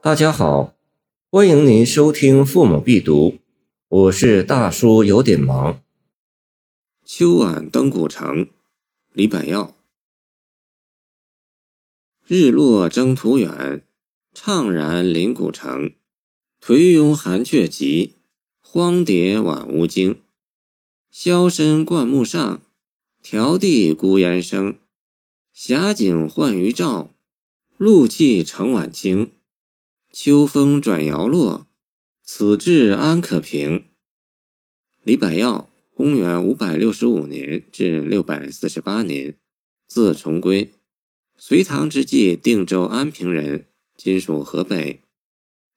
大家好，欢迎您收听《父母必读》，我是大叔，有点忙。秋晚登古城，李百药。日落征途远，怅然临古城。颓庸寒雀急，荒蝶晚乌惊。萧深灌木上，迢递孤烟生。霞景换渔棹，露气成晚清。秋风转摇落，此志安可平？李百药，公元五百六十五年至六百四十八年，字重归，隋唐之际定州安平人，今属河北。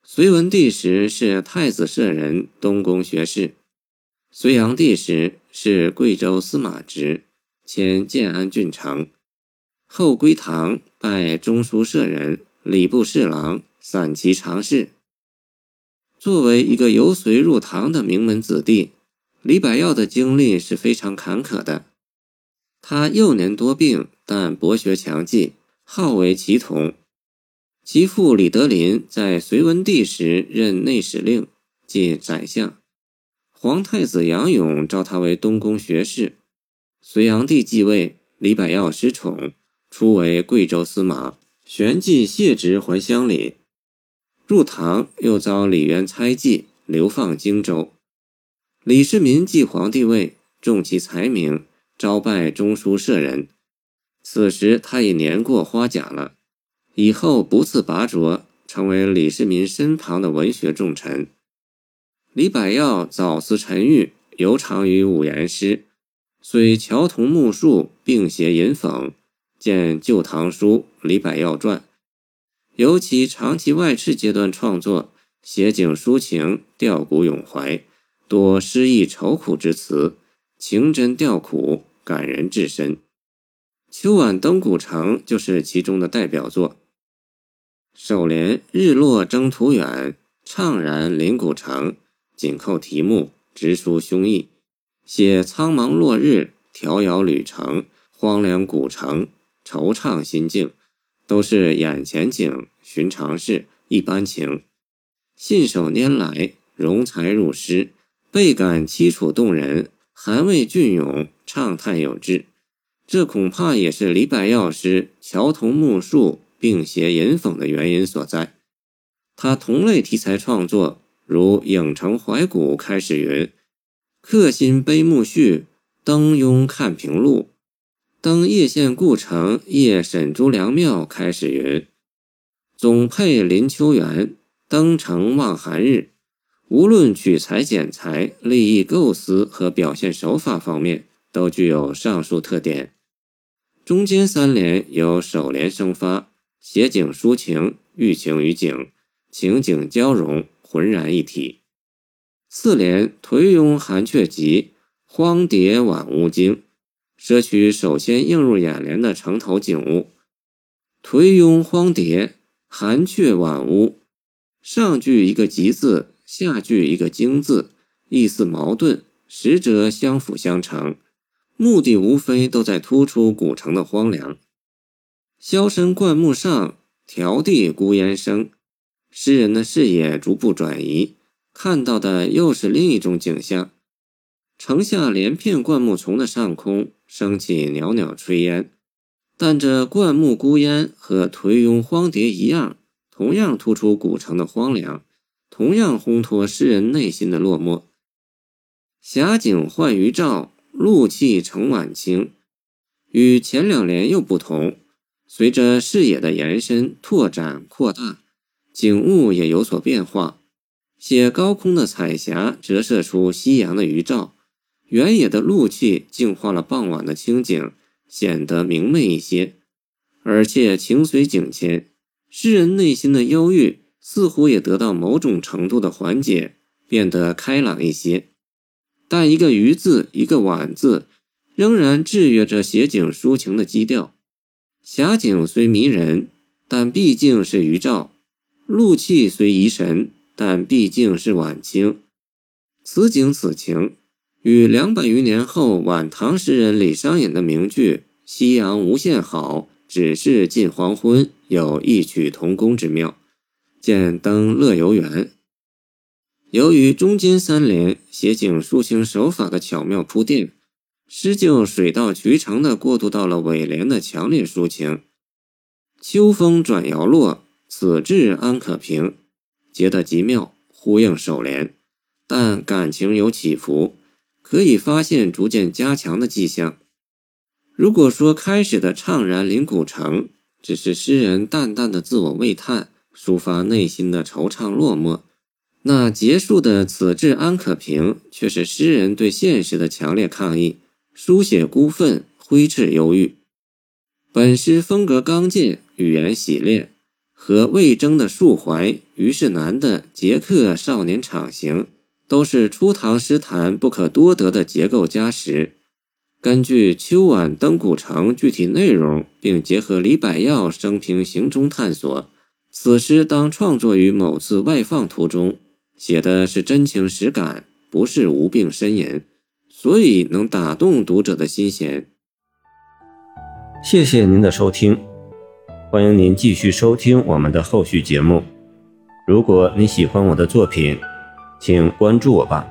隋文帝时是太子舍人、东宫学士。隋炀帝时是贵州司马职，迁建安郡丞。后归唐，拜中书舍人、礼部侍郎、散骑常侍。作为一个由隋入唐的名门子弟，李百药的经历是非常坎坷的。他幼年多病，但博学强记，好为奇童。其父李德林在隋文帝时任内史令，即宰相。皇太子杨勇召他为东宫学士。隋炀帝继位，李百药失宠。初为贵州司马，旋即卸职还乡里。入唐又遭李渊猜忌，流放荆州。李世民继皇帝位，重其才名，招拜中书舍人。此时他已年过花甲了，以后不次拔擢，成为李世民身旁的文学重臣。李百药早思沉郁，尤长于五言诗，虽乔同木树，并携吟讽。见《旧唐书·李百药传》，尤其长期外斥阶段创作，写景抒情，吊古咏怀，多诗意愁苦之词，情真调苦，感人至深。《秋晚登古城》就是其中的代表作。首联“日落征途远，怅然临古城”，紧扣题目，直抒胸臆，写苍茫落日，迢遥旅程，荒凉古城。惆怅心境，都是眼前景、寻常事、一般情，信手拈来，融才入诗，倍感凄楚动人，含味隽永，畅叹有致。这恐怕也是李白药诗乔同木树，并写吟讽的原因所在。他同类题材创作，如《影城怀古》开始云：“客心悲暮絮，登庸看平路。”登叶县故城叶沈朱良庙，开始云：“总配林秋园，登城望寒日。”无论取材剪裁、立意构思和表现手法方面，都具有上述特点。中间三联由首联生发，写景抒情，寓情于景，情景交融，浑然一体。四联颓庸寒雀急，荒蝶晚乌惊。摄取首先映入眼帘的城头景物，颓庸荒蝶，寒雀晚屋。上句一个急字，下句一个惊字，意思矛盾，实则相辅相成，目的无非都在突出古城的荒凉。萧深灌木上，迢递孤烟生。诗人的视野逐步转移，看到的又是另一种景象。城下连片灌木丛的上空升起袅袅炊烟，但这灌木孤烟和颓庸荒蝶一样，同样突出古城的荒凉，同样烘托诗人内心的落寞。霞景换渔照，露气成晚晴，与前两联又不同。随着视野的延伸、拓展、扩大，景物也有所变化。写高空的彩霞折射出夕阳的余照。原野的露气净化了傍晚的清景，显得明媚一些。而且情随景迁，诗人内心的忧郁似乎也得到某种程度的缓解，变得开朗一些。但一个“余”字，一个“晚”字，仍然制约着写景抒情的基调。霞景虽迷人，但毕竟是余照；露气虽怡神，但毕竟是晚清。此景此情。与两百余年后晚唐诗人李商隐的名句“夕阳无限好，只是近黄昏”有异曲同工之妙，见登乐游原。由于中间三联写景抒情手法的巧妙铺垫，诗就水到渠成地过渡到了尾联的强烈抒情。秋风转摇落，此志安可平，结得极妙，呼应首联，但感情有起伏，可以发现逐渐加强的迹象。如果说开始的怅然临古城只是诗人淡淡的自我慰叹，抒发内心的惆怅落寞，那结束的此志安可平却是诗人对现实的强烈抗议，书写孤愤，挥斥忧郁。本诗风格刚劲，语言洗练，和魏征的述怀、虞世南的捷克少年场行，都是初唐诗坛不可多得的结构加实。根据秋晚登古城具体内容，并结合李百药生平行踪探索，此诗当创作于某次外放途中，写的是真情实感，不是无病呻吟，所以能打动读者的心弦。谢谢您的收听，欢迎您继续收听我们的后续节目。如果你喜欢我的作品，请关注我吧。